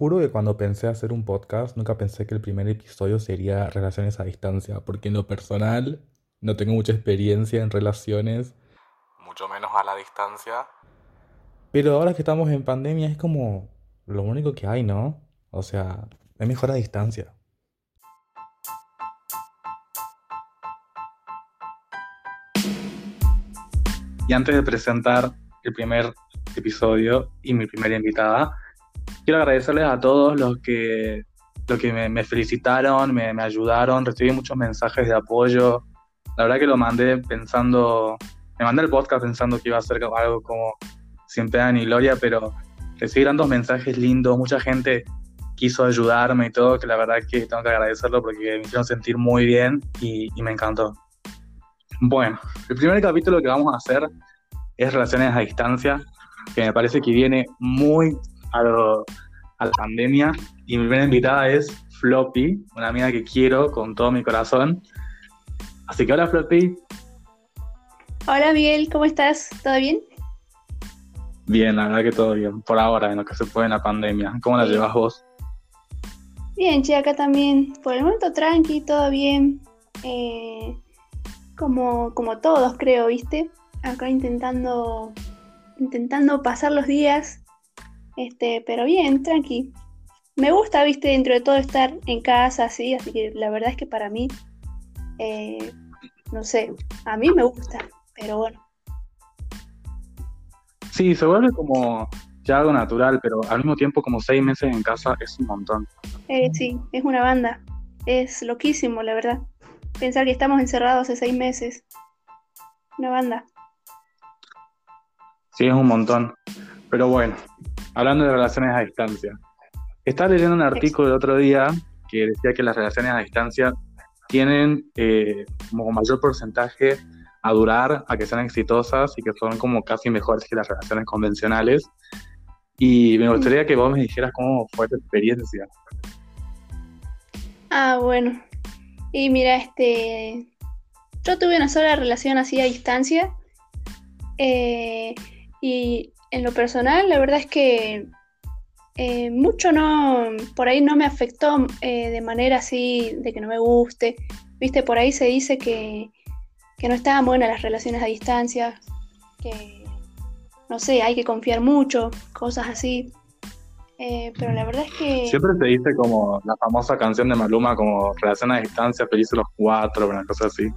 juro que cuando pensé hacer un podcast, nunca pensé que el primer episodio sería relaciones a distancia, porque en lo personal no tengo mucha experiencia en relaciones, mucho menos a la distancia. Pero ahora que estamos en pandemia es como lo único que hay, ¿no? O sea, es mejor a distancia. Y antes de presentar el primer episodio y mi primera invitada, quiero agradecerles a todos los que, los que me, felicitaron, me, ayudaron, recibí muchos mensajes de apoyo. La verdad que lo mandé pensando, me mandé el podcast pensando que iba a ser algo como sin pena ni gloria, pero recibí tantos mensajes lindos, mucha gente quiso ayudarme y todo, que la verdad que tengo que agradecerlo porque me hicieron sentir muy bien y, y me encantó. Bueno, el primer capítulo que vamos a hacer es relaciones a distancia, que me parece que viene muy a, la pandemia. Y mi primera invitada es Floppy, una amiga que quiero con todo mi corazón. Así que hola Floppy. Hola Miguel, ¿cómo estás? ¿Todo bien? Bien, la verdad que todo bien, por ahora, en lo que se puede en la pandemia. ¿Cómo la llevas vos? Bien, che, acá también. Por el momento tranqui, todo bien. Eh, como, como todos, creo, ¿viste? Acá intentando, intentando pasar los días este, pero bien, tranqui. Me gusta, viste, dentro de todo estar en casa, así, así que la verdad es que para mí, eh, no sé, a mí me gusta, pero bueno. Sí, se vuelve como ya algo natural, pero al mismo tiempo como seis meses en casa es un montón. Eh, sí, es una banda. Es loquísimo, la verdad. Pensar que estamos encerrados hace seis meses. Una banda. Sí, es un montón. Pero bueno, hablando de relaciones a distancia. Estaba leyendo un artículo el otro día que decía que las relaciones a distancia tienen eh, como mayor porcentaje a durar, a que sean exitosas y que son como casi mejores que las relaciones convencionales. Y me gustaría que vos me dijeras cómo fue tu experiencia. Ah, bueno. Y mira, este. Yo tuve una sola relación así a distancia. Eh, y en lo personal, la verdad es que eh, mucho no, por ahí no me afectó eh, de manera así de que no me guste. Viste, por ahí se dice que, no estaban buenas las relaciones a distancia, que no sé, hay que confiar mucho, cosas así. Eh, pero la verdad es que. Siempre se dice como la famosa canción de Maluma, como relación a distancia, felices los cuatro, una cosa así.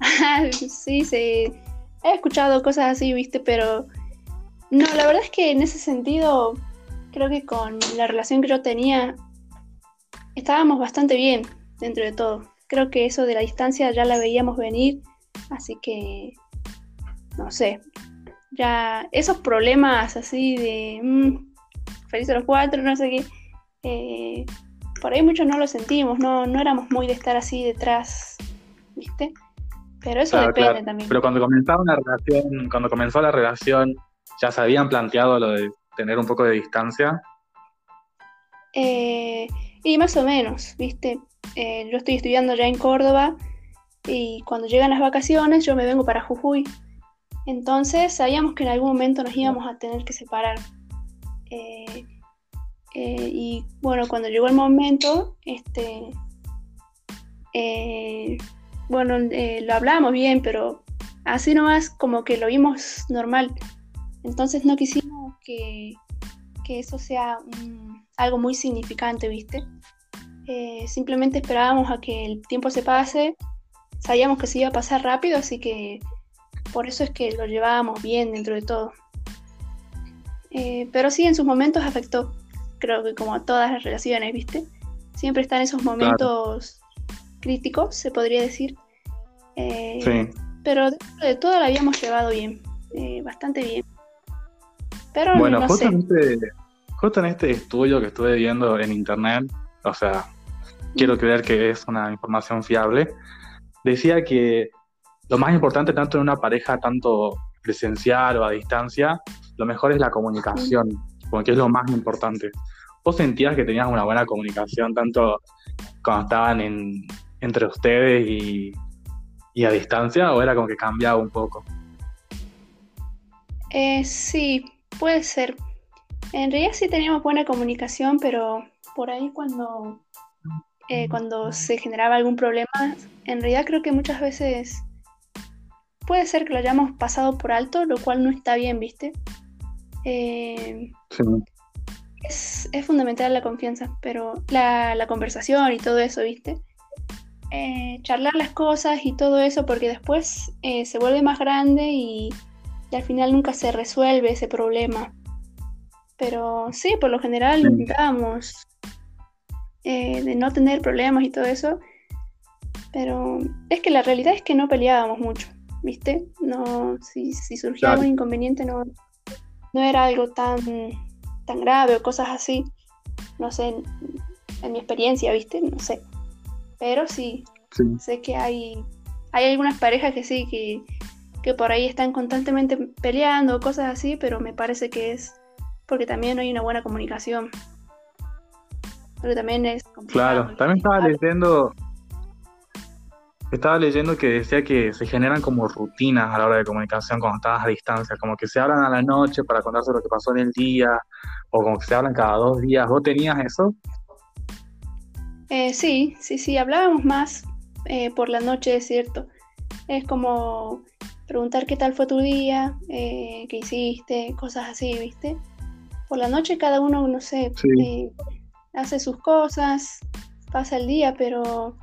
sí, sí. He escuchado cosas así, viste, pero no, la verdad es que en ese sentido, creo que con la relación que yo tenía, estábamos bastante bien dentro de todo. Creo que eso de la distancia ya la veíamos venir, así que, no sé, ya esos problemas así de mmm, feliz a los cuatro, no sé qué, eh, por ahí muchos no lo sentimos, no, no éramos muy de estar así detrás, ¿viste? Pero eso depende también. Pero cuando comenzaba una relación, cuando comenzó la relación, ¿Ya se habían planteado lo de tener un poco de distancia? Eh, y más o menos, ¿viste? Eh, yo estoy estudiando ya en Córdoba y cuando llegan las vacaciones yo me vengo para Jujuy. Entonces sabíamos que en algún momento nos íbamos a tener que separar. Eh, y bueno, cuando llegó el momento, este, bueno, lo hablamos bien, pero así nomás como que lo vimos normal. Entonces no quisimos que, eso sea algo muy significante, ¿viste? Eh, simplemente esperábamos a que el tiempo se pase, sabíamos que se iba a pasar rápido, así que por eso es que lo llevábamos bien dentro de todo. Eh, pero sí, en sus momentos afectó, creo que como a todas las relaciones, ¿viste? Siempre están esos momentos críticos, se podría decir. Eh, sí. Pero de todo lo habíamos llevado bien, bastante bien bueno, justo, En este, justo en este estudio que estuve viendo en internet, o sea, quiero creer que es una información fiable, decía que lo más importante tanto en una pareja, tanto presencial o a distancia, lo mejor es la comunicación, porque es lo más importante. ¿Vos sentías que tenías una buena comunicación tanto cuando estaban entre ustedes y, y, a distancia o era como que cambiaba un poco? Eh, sí, Puede ser. En realidad sí teníamos buena comunicación, pero por ahí cuando, eh, cuando se generaba algún problema, en realidad creo que muchas veces puede ser que lo hayamos pasado por alto, lo cual no está bien, ¿viste? Eh, es, fundamental la confianza, pero la, conversación y todo eso, ¿viste? Eh, charlar las cosas y todo eso, porque después se vuelve más grande y al final nunca se resuelve ese problema. Pero sí, por lo general intentábamos eh, de no tener problemas y todo eso. Pero es que la realidad es que no peleábamos mucho, ¿viste? No, si, si surgía algún inconveniente no, no era algo tan, tan grave o cosas así. No sé, en, mi experiencia, ¿viste? No sé. Pero sí, sé que hay, hay algunas parejas que sí, que, que por ahí están constantemente peleando o cosas así, pero me parece que es porque también hay una buena comunicación. Porque también es Claro, también estaba leyendo estaba leyendo que decía que se generan como rutinas a la hora de comunicación cuando estás a distancia, como que se hablan a la noche para contarse lo que pasó en el día, o como que se hablan cada dos días. ¿Vos tenías eso? Eh, sí, sí, sí, hablábamos más eh, por la noche, es cierto. Es como preguntar qué tal fue tu día, eh, qué hiciste, cosas así, ¿viste? por la noche cada uno, no sé, eh, hace sus cosas, pasa el día, pero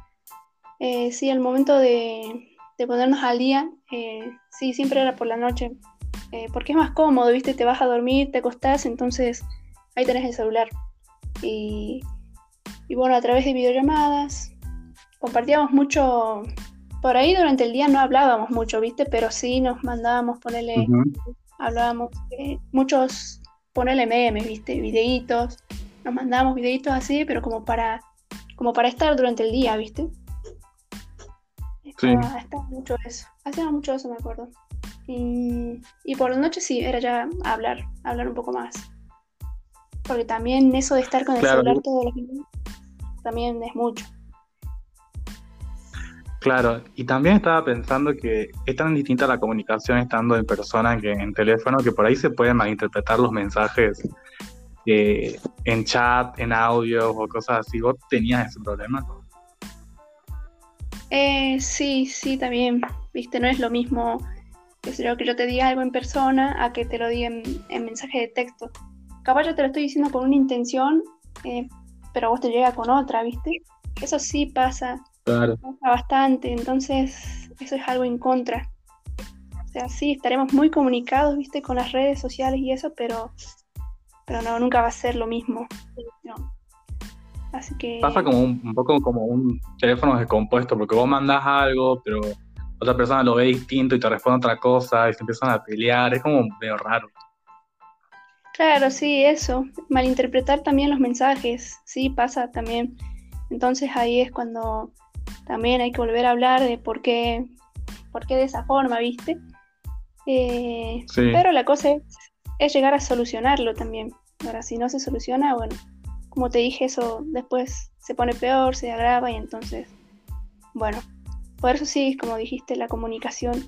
eh, sí, el momento de, ponernos al día, sí, siempre era por la noche, porque es más cómodo, ¿viste? Te vas a dormir, te acostás, entonces ahí tenés el celular. Y, y bueno, a través de videollamadas, compartíamos mucho, por ahí durante el día no hablábamos mucho, ¿viste? Pero sí nos mandábamos, ponerle, hablábamos, muchos ponerle memes, ¿viste? Videitos. Nos mandamos videitos así, pero como para, como para estar durante el día, ¿viste? Sí. Estaba, mucho eso. Hacía mucho eso, me acuerdo. Y, y, por la noche sí, era ya hablar, hablar un poco más. Porque también eso de estar con el celular todos los días también es mucho. Claro, y también estaba pensando que es tan distinta la comunicación estando en persona que en teléfono, que por ahí se pueden malinterpretar los mensajes eh, en chat, en audio o cosas así. ¿Vos tenías ese problema? Eh, sí, sí, también. Viste, no es lo mismo que yo te diga algo en persona a que te lo diga en, mensaje de texto. Capaz yo te lo estoy diciendo con una intención, eh, pero vos te llega con otra, ¿viste? Eso sí pasa Claro. Bastante, entonces eso es algo en contra. O sea, sí, estaremos muy comunicados, viste, con las redes sociales y eso, pero, pero no, nunca va a ser lo mismo. Así que... Pasa como un, poco como un teléfono descompuesto, porque vos mandás algo, pero otra persona lo ve distinto y te responde otra cosa y se empiezan a pelear, es como medio raro. Claro, sí, eso. Malinterpretar también los mensajes, sí, pasa también. Entonces ahí es cuando también hay que volver a hablar de por qué, por qué de esa forma, ¿viste? Eh, pero la cosa es, llegar a solucionarlo también. Ahora, si no se soluciona, bueno, como te dije, eso después se pone peor, se agrava y entonces, bueno, por eso sí, como dijiste, la comunicación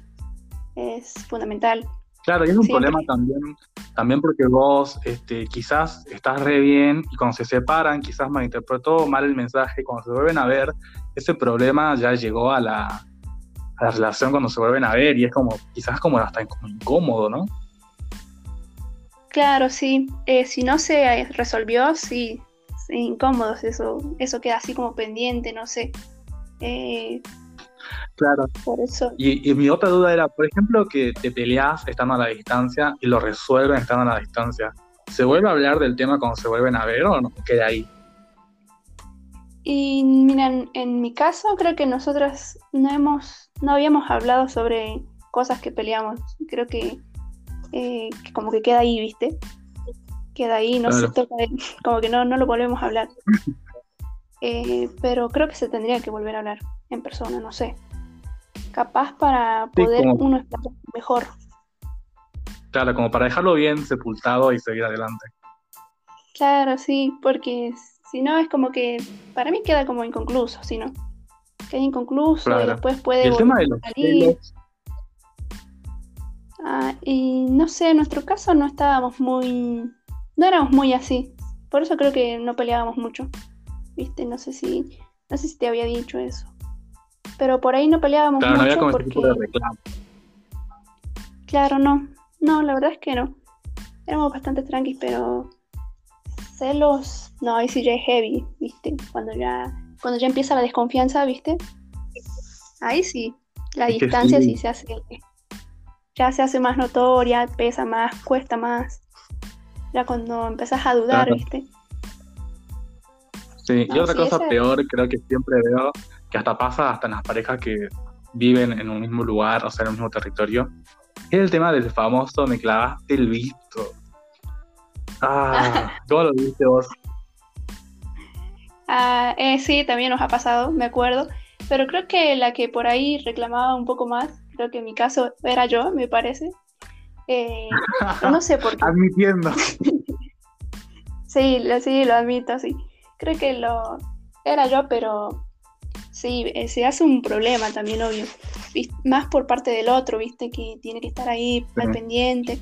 es fundamental. Claro, y es un problema también, también porque vos este, quizás estás re bien y cuando se separan, quizás malinterpretó mal el mensaje, cuando se vuelven a ver, ese problema ya llegó a la, a la relación cuando se vuelven a ver y es como, quizás como hasta incómodo, ¿no? Claro, sí. Eh, si no se resolvió, sí, sí, incómodo, eso, eso queda así como pendiente, no sé. Eh, Claro. Por eso. Y, mi otra duda era, por ejemplo, que te peleas estando a la distancia y lo resuelven estando a la distancia. ¿Se vuelve a hablar del tema cuando se vuelven a ver o no queda ahí? Y miren, en mi caso creo que nosotras no hemos, no habíamos hablado sobre cosas que peleamos. Creo que, eh, como que queda ahí, ¿viste? Queda ahí, no se toca, como que no, no lo volvemos a hablar. Eh, pero creo que se tendría que volver a hablar en persona, no sé. Capaz para poder uno estar mejor. Claro, como para dejarlo bien sepultado y seguir adelante. Claro, sí, porque si no es como que para mí queda como inconcluso, si no. Queda inconcluso y después puede el tema de los salir. Ah, y no sé, en nuestro caso no estábamos muy no éramos muy así. Por eso creo que no peleábamos mucho. ¿Viste? No sé si, no sé si te había dicho eso. Pero por ahí no peleábamos Claro, no había mucho como ese porque. tipo de reclamo. Claro, no. No, la verdad es que no. Éramos bastante tranquilos, pero celos, no, ahí sí ya es heavy, ¿viste? Cuando ya, cuando ya empieza la desconfianza, ¿viste? Ahí sí, la Es distancia sí. sí se hace, ya se hace más notoria, pesa más, cuesta más. Ya cuando empezás a dudar, Claro. ¿viste? Sí, y No, otra sí, cosa ese- peor, creo que siempre veo, que hasta pasa hasta en las parejas que viven en un mismo lugar, o sea, en un mismo territorio, es el tema del famoso me clavaste el visto. Ah, ¿cómo lo viste vos? Ah, eh, sí, también nos ha pasado, me acuerdo. Pero creo que la que por ahí reclamaba un poco más, creo que en mi caso era yo, me parece. Eh, no sé por qué. Admitiendo. Sí, lo, sí, lo admito, sí. Creo que lo era yo, pero sí, eh, se hace un problema también, obvio. Más por parte del otro, viste, que tiene que estar ahí al pendiente.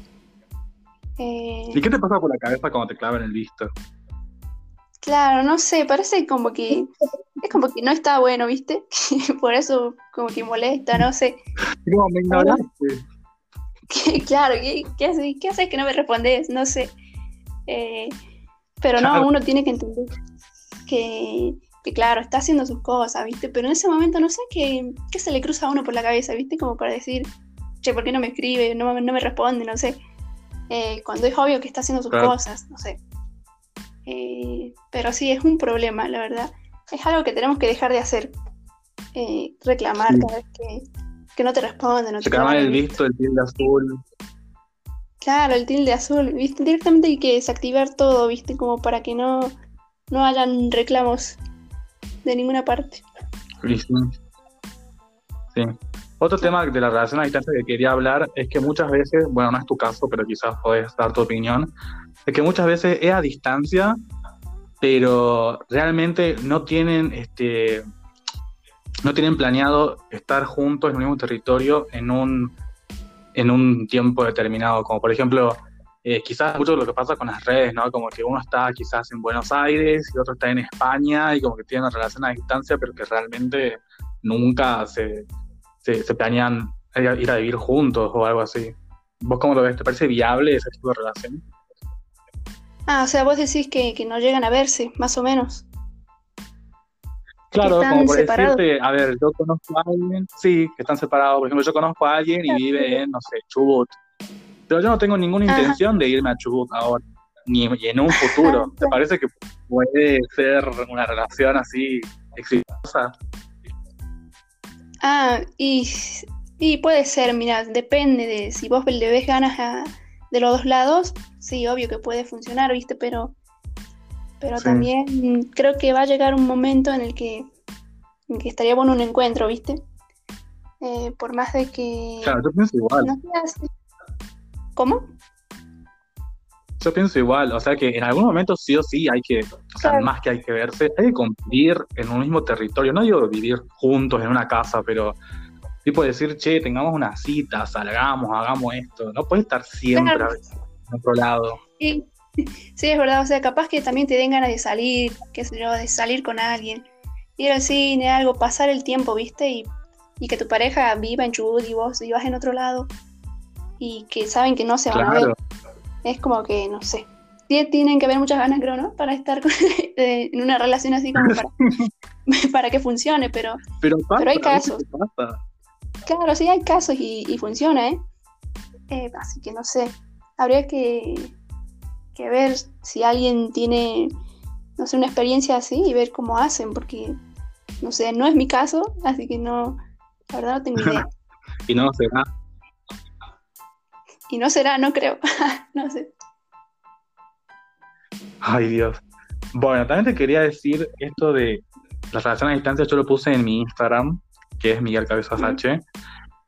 Eh, ¿Y qué te pasa por la cabeza cuando te clavan el visto? claro, no sé, parece como que es como que no está bueno, viste. Por eso como que molesta, no sé. ¿Cómo me ignoraste? Claro, ¿qué, qué haces, qué haces que no me respondes? No sé. Eh, pero no, uno tiene que entender que, que, claro, está haciendo sus cosas, ¿viste? Pero en ese momento no sé qué, qué se le cruza a uno por la cabeza, ¿viste? Como para decir, che, ¿por qué no me escribe? No, me- no me responde, no sé. Eh, cuando es obvio que está haciendo sus Claro. cosas, no sé. Eh, pero sí, es un problema, la verdad. Es algo que tenemos que dejar de hacer. Eh, reclamar Sí. cada vez que, que no te responden. el el visto, el tilde azul. Claro, el tilde azul, ¿viste? Directamente hay que desactivar todo, ¿viste? Como para que no, no hayan reclamos de ninguna parte. Sí. Sí. Otro tema de la relación a distancia que quería hablar es que muchas veces, bueno, no es tu caso, pero quizás podés dar tu opinión, es que muchas veces es a distancia, pero realmente no tienen, este, no tienen planeado estar juntos en un mismo territorio en un, en un tiempo determinado, como por ejemplo, eh, quizás mucho de lo que pasa con las redes, ¿no? Como que uno está quizás en Buenos Aires y otro está en España y como que tienen una relación a distancia, pero que realmente nunca se, se, se planean ir a, ir a vivir juntos o algo así. ¿Vos cómo lo ves? ¿Te parece viable ese tipo de relación? Ah, o sea, vos decís que, que no llegan a verse, más o menos. Claro, como por separados. decirte, a ver, yo conozco a alguien, sí, que están separados. Por ejemplo, yo conozco a alguien y vive en, no sé, Chubut. Pero yo no tengo ninguna Ajá. intención de irme a Chubut ahora, ni en un futuro. ¿Te parece que puede ser una relación así exitosa? Ah, y, y puede ser, mira, depende de si vos le ves ganas a- de los dos lados, sí, obvio que puede funcionar, ¿viste? Pero, pero Sí. también creo que va a llegar un momento en el que, en que estaría bueno un encuentro, ¿viste? Eh, por más de que Claro, yo pienso igual. no sea así. ¿Cómo? Yo pienso igual, o sea que en algún momento sí o sí hay que, o sea, Claro. más que hay que verse, hay que convivir en un mismo territorio. No digo vivir juntos en una casa, pero tipo decir, che, tengamos una cita, salgamos, hagamos esto. No puedes estar siempre Claro. en otro lado. Sí, sí, es verdad, o sea, capaz que también te den ganas de salir, qué sé yo, de salir con alguien, ir al cine, algo, pasar el tiempo, ¿viste? Y, y que tu pareja viva en Chubut y vos vivas en otro lado y que saben que no se van a ver. Es como que, no sé, tie- tienen que haber muchas ganas, creo, ¿no? Para estar con- eh, en una relación así como para, para que funcione, pero pero pasa, Pero hay ¿viste casos. claro, sí hay casos y, y funciona, ¿eh? Eh, Así que no sé, habría que, que ver si alguien tiene, no sé, una experiencia así y ver cómo hacen, porque, no sé, no es mi caso, así que no, la verdad no tengo idea. Y no será. Y no será, no creo, no sé. Ay, Dios. Bueno, también te quería decir esto de la relación a distancia, yo lo puse en mi Instagram, que es Miguel Cabezas. H,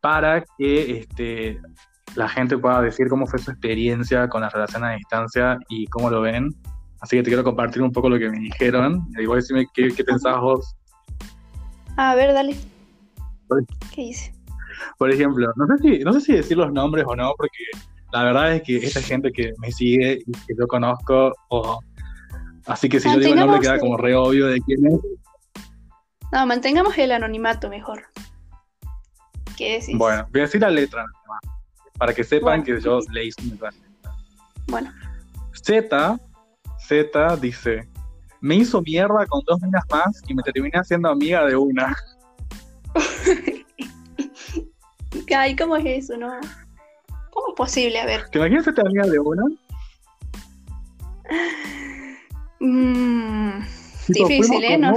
para que este, la gente pueda decir cómo fue su experiencia con la relación a distancia y cómo lo ven. Así que te quiero compartir un poco lo que me dijeron. Y vos decime qué, qué pensás vos. A ver, dale. ¿Qué hice? Por ejemplo, no sé, si, no sé si decir los nombres o no, porque la verdad es que esta gente que me sigue y que yo conozco, así que si yo digo el nombre queda como re obvio de quién es. No, mantengamos el anonimato mejor. ¿Qué decís? Bueno, voy a decir la letra para que sepan que yo leí su mensaje. Bueno. Z, Z dice, me hizo mierda con dos minas más y me terminé haciendo amiga de una. Ay, ¿cómo es eso, no? ¿Cómo es posible? A ver. ¿Te imaginas ser amiga de una? Mm, difícil, ¿eh? No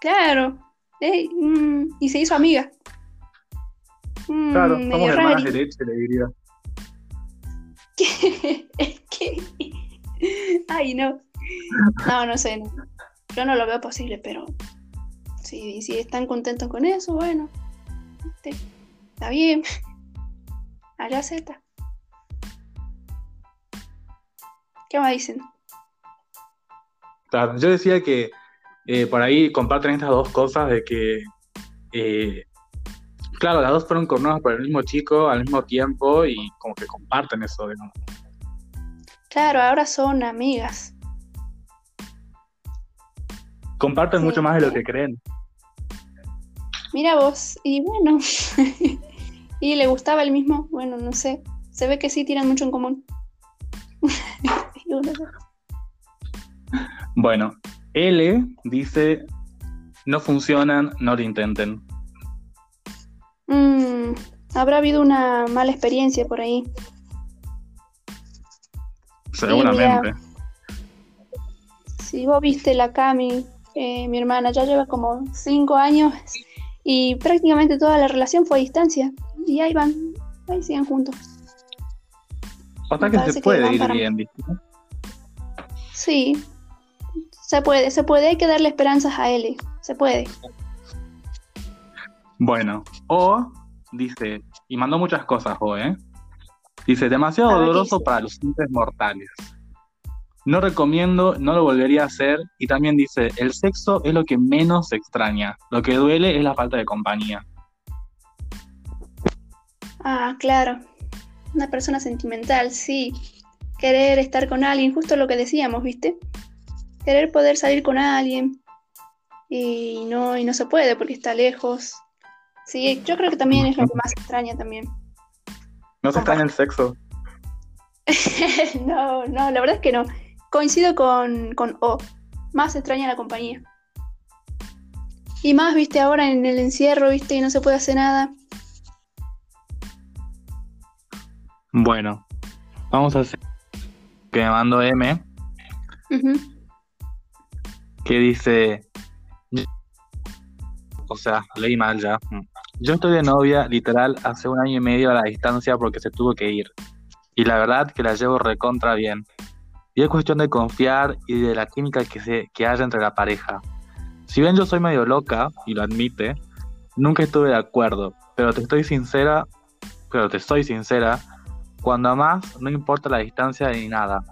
Claro. Mm, y se hizo amiga. Mm, claro, somos hermanas de leche, le diría. es que. Ay, no. No, no sé. Yo no lo veo posible, pero. Si, si están contentos con eso, bueno. Está bien. Allá Z. ¿Qué más dicen? Claro, yo decía que eh, por ahí comparten estas dos cosas de que, eh, claro, las dos fueron coronadas por el mismo chico al mismo tiempo y como que comparten eso. Claro, ahora son amigas. Comparten mucho más de lo que creen. Mira vos, y bueno, y le gustaba el mismo, bueno, no sé, se ve que sí tiran mucho en común. bueno, L dice, no funcionan, no lo intenten. Mm, habrá habido una mala experiencia por ahí. Seguramente. si vos viste la Cami, eh, mi hermana ya lleva como cinco años y prácticamente toda la relación fue a distancia. Y ahí van, ahí siguen juntos. Hasta que se puede ir bien, Sí, se puede, se puede, hay que darle esperanzas a él, se puede. Bueno, O dice, y mandó muchas cosas O, ¿eh? Dice, demasiado doloroso para los simples mortales. No recomiendo, no lo volvería a hacer. Y también dice, el sexo es lo que menos se extraña. Lo que duele es la falta de compañía. Ah, claro. Una persona sentimental, sí. Querer estar con alguien, justo lo que decíamos, ¿viste? Querer poder salir con alguien. Y no, y no se puede porque está lejos. Sí, yo creo que también es lo que más extraña también. ¿No se extraña el sexo? no, no, la verdad es que no. Coincido con, con O. Más extraña la compañía. Y más, viste, ahora en el encierro, viste, y no se puede hacer nada. Bueno, vamos a hacer que me mando M. Que dice. O sea, leí mal ya. Yo estoy de novia, literal, hace un año y medio a la distancia porque se tuvo que ir. Y la verdad que la llevo recontra bien. Y es cuestión de confiar y de la química que, se, que haya entre la pareja. Si bien yo soy medio loca, y lo admite, nunca estuve de acuerdo, pero te estoy sincera, pero te soy sincera, cuando amás no importa la distancia ni nada,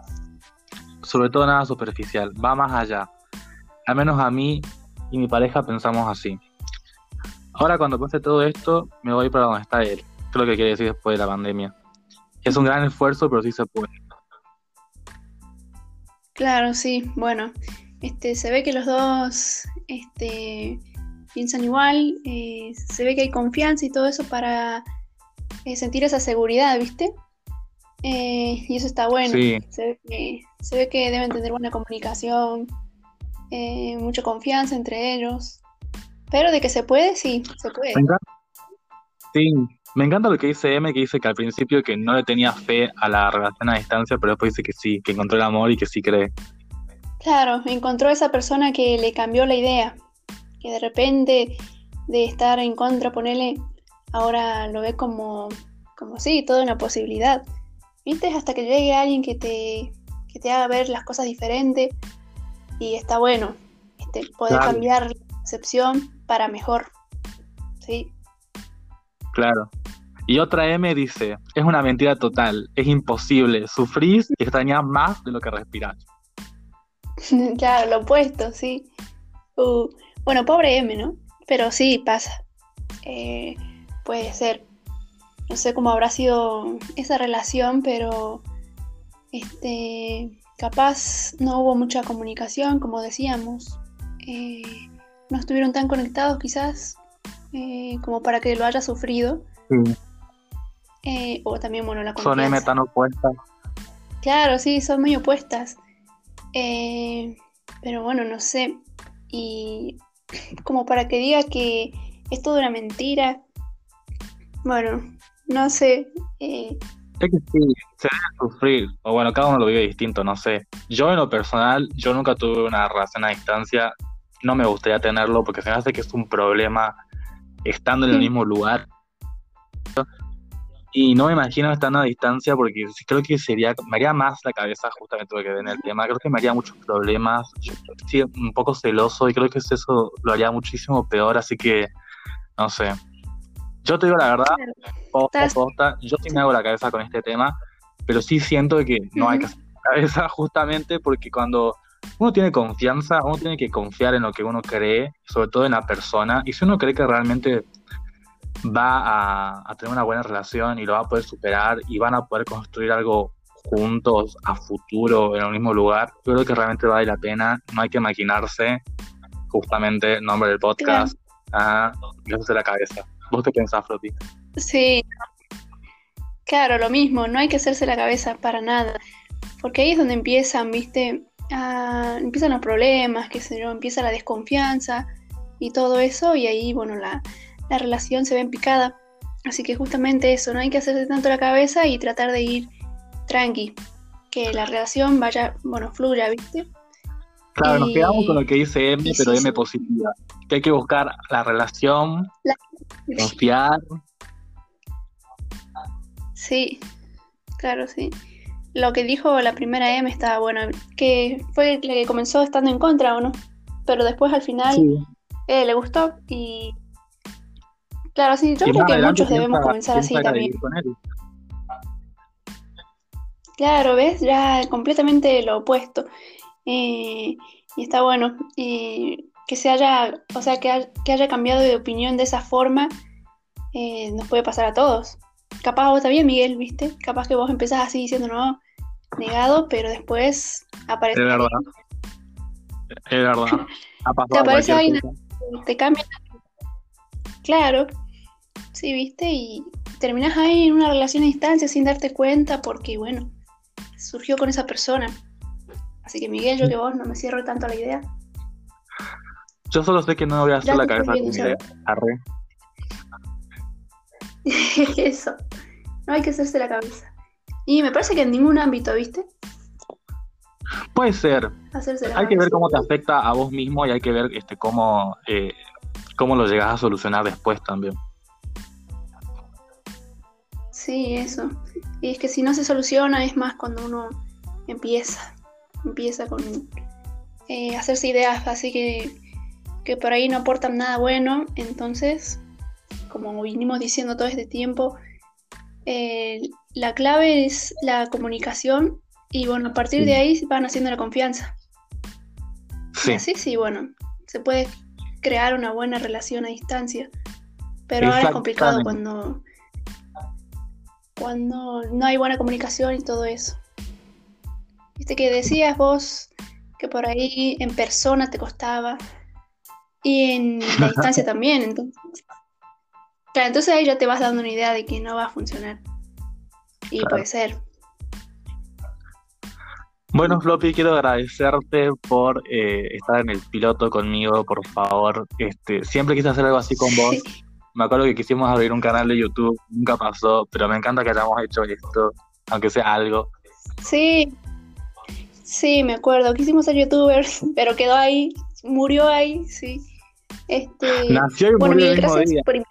sobre todo nada superficial, va más allá. Al menos a mí y mi pareja pensamos así. Ahora cuando pase todo esto, me voy para donde está él, lo que quiere decir después de la pandemia. Es un gran esfuerzo, pero sí se puede. Claro, sí, bueno, este, se ve que los dos este, piensan igual, eh, se ve que hay confianza y todo eso para eh, sentir esa seguridad, ¿viste? Eh, y eso está bueno. Se, ve que, se ve que deben tener buena comunicación, mucha confianza entre ellos. Pero de que se puede, sí, se puede. Sí, me encanta lo que dice M, que dice que al principio que no le tenía fe a la relación a distancia, pero después dice que sí, que encontró el amor y que sí cree. Claro, encontró esa persona que le cambió la idea, que de repente de estar en contra, ponele, ahora lo ve como, como sí, toda una posibilidad. ¿Viste? Hasta que llegue alguien que te, que te haga ver las cosas diferentes y está bueno este, poder cambiar la percepción para mejor. ¿Sí? Claro. Y otra M dice, es una mentira total, es imposible, sufrís y extrañás más de lo que respirás. claro, lo opuesto, sí. Uh, bueno, pobre M, ¿no? Pero sí, pasa. Eh, puede ser. no sé cómo habrá sido esa relación, pero este, capaz no hubo mucha comunicación, como decíamos. Eh, no estuvieron tan conectados quizás eh, como para que lo haya sufrido. Eh, o también, bueno, la confianza. Son M tan opuestas. Claro, sí, son muy opuestas. pero bueno, no sé. Y como para que diga que es toda una mentira. Bueno, no sé. Eh... Es que sí, se debe sufrir. O bueno, cada uno lo vive distinto, no sé. Yo en lo personal, yo nunca tuve una relación a distancia. No me gustaría tenerlo porque se me hace que es un problema estando en el mismo lugar. Y no me imagino estando a distancia porque creo que sería, me haría más la cabeza justamente lo que en el tema, creo que me haría muchos problemas, yo, sí, un poco celoso y creo que eso lo haría muchísimo peor, así que, no sé. Yo te digo la verdad, posta, posta, yo sí me hago la cabeza con este tema, pero sí siento que no hay que hacer la cabeza justamente porque cuando uno tiene confianza, uno tiene que confiar en lo que uno cree, sobre todo en la persona, y si uno cree que realmente va a, tener una buena relación y lo va a poder superar y van a poder construir algo juntos a futuro en el mismo lugar, yo creo que realmente vale la pena, no hay que maquinarse, justamente nombre del podcast, a de la cabeza. ¿Vos qué pensás, Floti? Sí, claro, lo mismo, no hay que hacerse la cabeza para nada, porque ahí es donde empiezan, viste, empiezan los problemas, que se empieza la desconfianza y todo eso, y ahí, bueno, la, la relación se ve en picada. Así que justamente eso, no hay que hacerse tanto la cabeza y tratar de ir tranqui, que la relación vaya, bueno, fluya, ¿viste? Claro, nos quedamos con lo que dice M, pero M positiva. Que hay que buscar la relación, confiar. Sí, claro, sí. Lo que dijo la primera M estaba bueno, que fue la que comenzó estando en contra, ¿o no? Pero después al final eh, le gustó y Claro, sí, yo creo que muchos debemos comenzar así también. Claro, ¿ves? Ya completamente lo opuesto. Eh, y está bueno. que se haya, o sea, que, haya cambiado de opinión de esa forma, eh, nos puede pasar a todos. Capaz vos también, Miguel, ¿viste? Capaz que vos empezás así diciendo, no, negado, pero después aparece. Es verdad. Es verdad. te aparece alguien, te cambia Claro, sí, viste, y terminas ahí en una relación a distancia sin darte cuenta porque, bueno, surgió con esa persona. Así que Miguel, yo que vos no me cierro tanto la idea. Yo solo sé que no voy a hacer la cabeza con mi idea. Arre. Eso. No hay que hacerse la cabeza. Y me parece que en ningún ámbito, ¿viste? Puede ser. hay que ver cómo te afecta a vos mismo y hay que ver este cómo eh, cómo lo llegas a solucionar después también. Sí, eso. Y es que si no se soluciona es más cuando uno empieza, empieza con eh, hacerse ideas así que, que por ahí no aportan nada bueno, entonces, como vinimos diciendo todo este tiempo, eh, la clave es la comunicación y bueno, a partir de ahí van haciendo la confianza. Sí. Así sí, bueno, se puede crear una buena relación a distancia. Pero ahora es complicado cuando, cuando no hay buena comunicación y todo eso. Viste que decías vos que por ahí en persona te costaba y en la distancia también. Entonces, claro, entonces ahí ya te vas dando una idea de que no va a funcionar. Y puede ser. Bueno, Floppy, quiero agradecerte por eh, estar en el piloto conmigo, por favor. Este, siempre quise hacer algo así con vos. Me acuerdo que quisimos abrir un canal de YouTube, nunca pasó, pero me encanta que hayamos hecho esto, aunque sea algo. Sí, sí, me acuerdo. Quisimos ser youtubers, pero quedó ahí, murió ahí, sí. Este, Nació y bueno, murió el mismo día.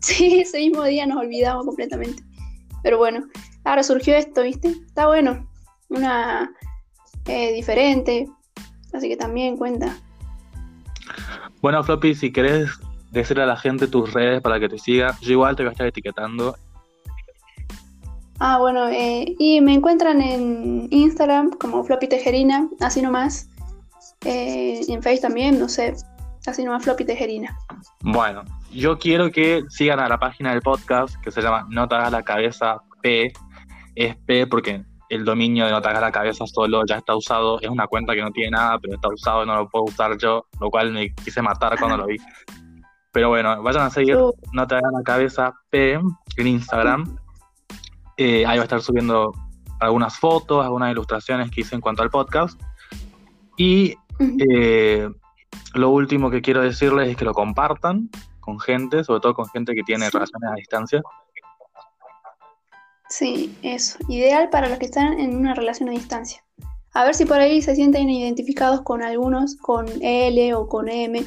Sí, ese mismo día nos olvidamos completamente. Pero bueno, ahora surgió esto, ¿viste? Está bueno. Una eh, diferente. Así que también cuenta. Bueno, Floppy, si querés decirle a la gente tus redes para que te siga, yo igual te voy a estar etiquetando. Ah, bueno, eh, y me encuentran en Instagram como Floppy Tejerina, así nomás. Eh, y en Facebook también, no sé. Así nomás Floppy Tejerina. Bueno, yo quiero que sigan a la página del podcast que se llama No te hagas la cabeza P. Es P porque el dominio de No te hagas la cabeza solo ya está usado. Es una cuenta que no tiene nada, pero está usado y no lo puedo usar yo, lo cual me quise matar cuando lo vi. Pero bueno, vayan a seguir. No te hagas la cabeza P en Instagram. Eh, ahí va a estar subiendo algunas fotos, algunas ilustraciones que hice en cuanto al podcast. Y eh, lo último que quiero decirles es que lo compartan con gente, sobre todo con gente que tiene Sí. relaciones a distancia. Sí, eso. Ideal para los que están en una relación a distancia. A ver si por ahí se sienten identificados con algunos, con L o con M.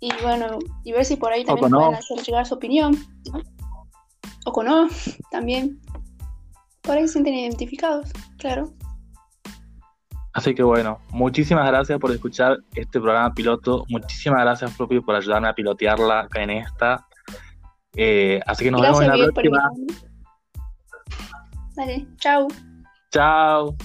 Y bueno, y ver si por ahí también O. pueden hacer llegar su opinión. ¿no? O con O también. Por ahí se sienten identificados, claro. Así que bueno, muchísimas gracias por escuchar este programa piloto. Muchísimas gracias, Floppy, por ayudarme a pilotearla en esta. Eh, así que nos Gracias, vemos en la próxima. Dale, chao. Chao.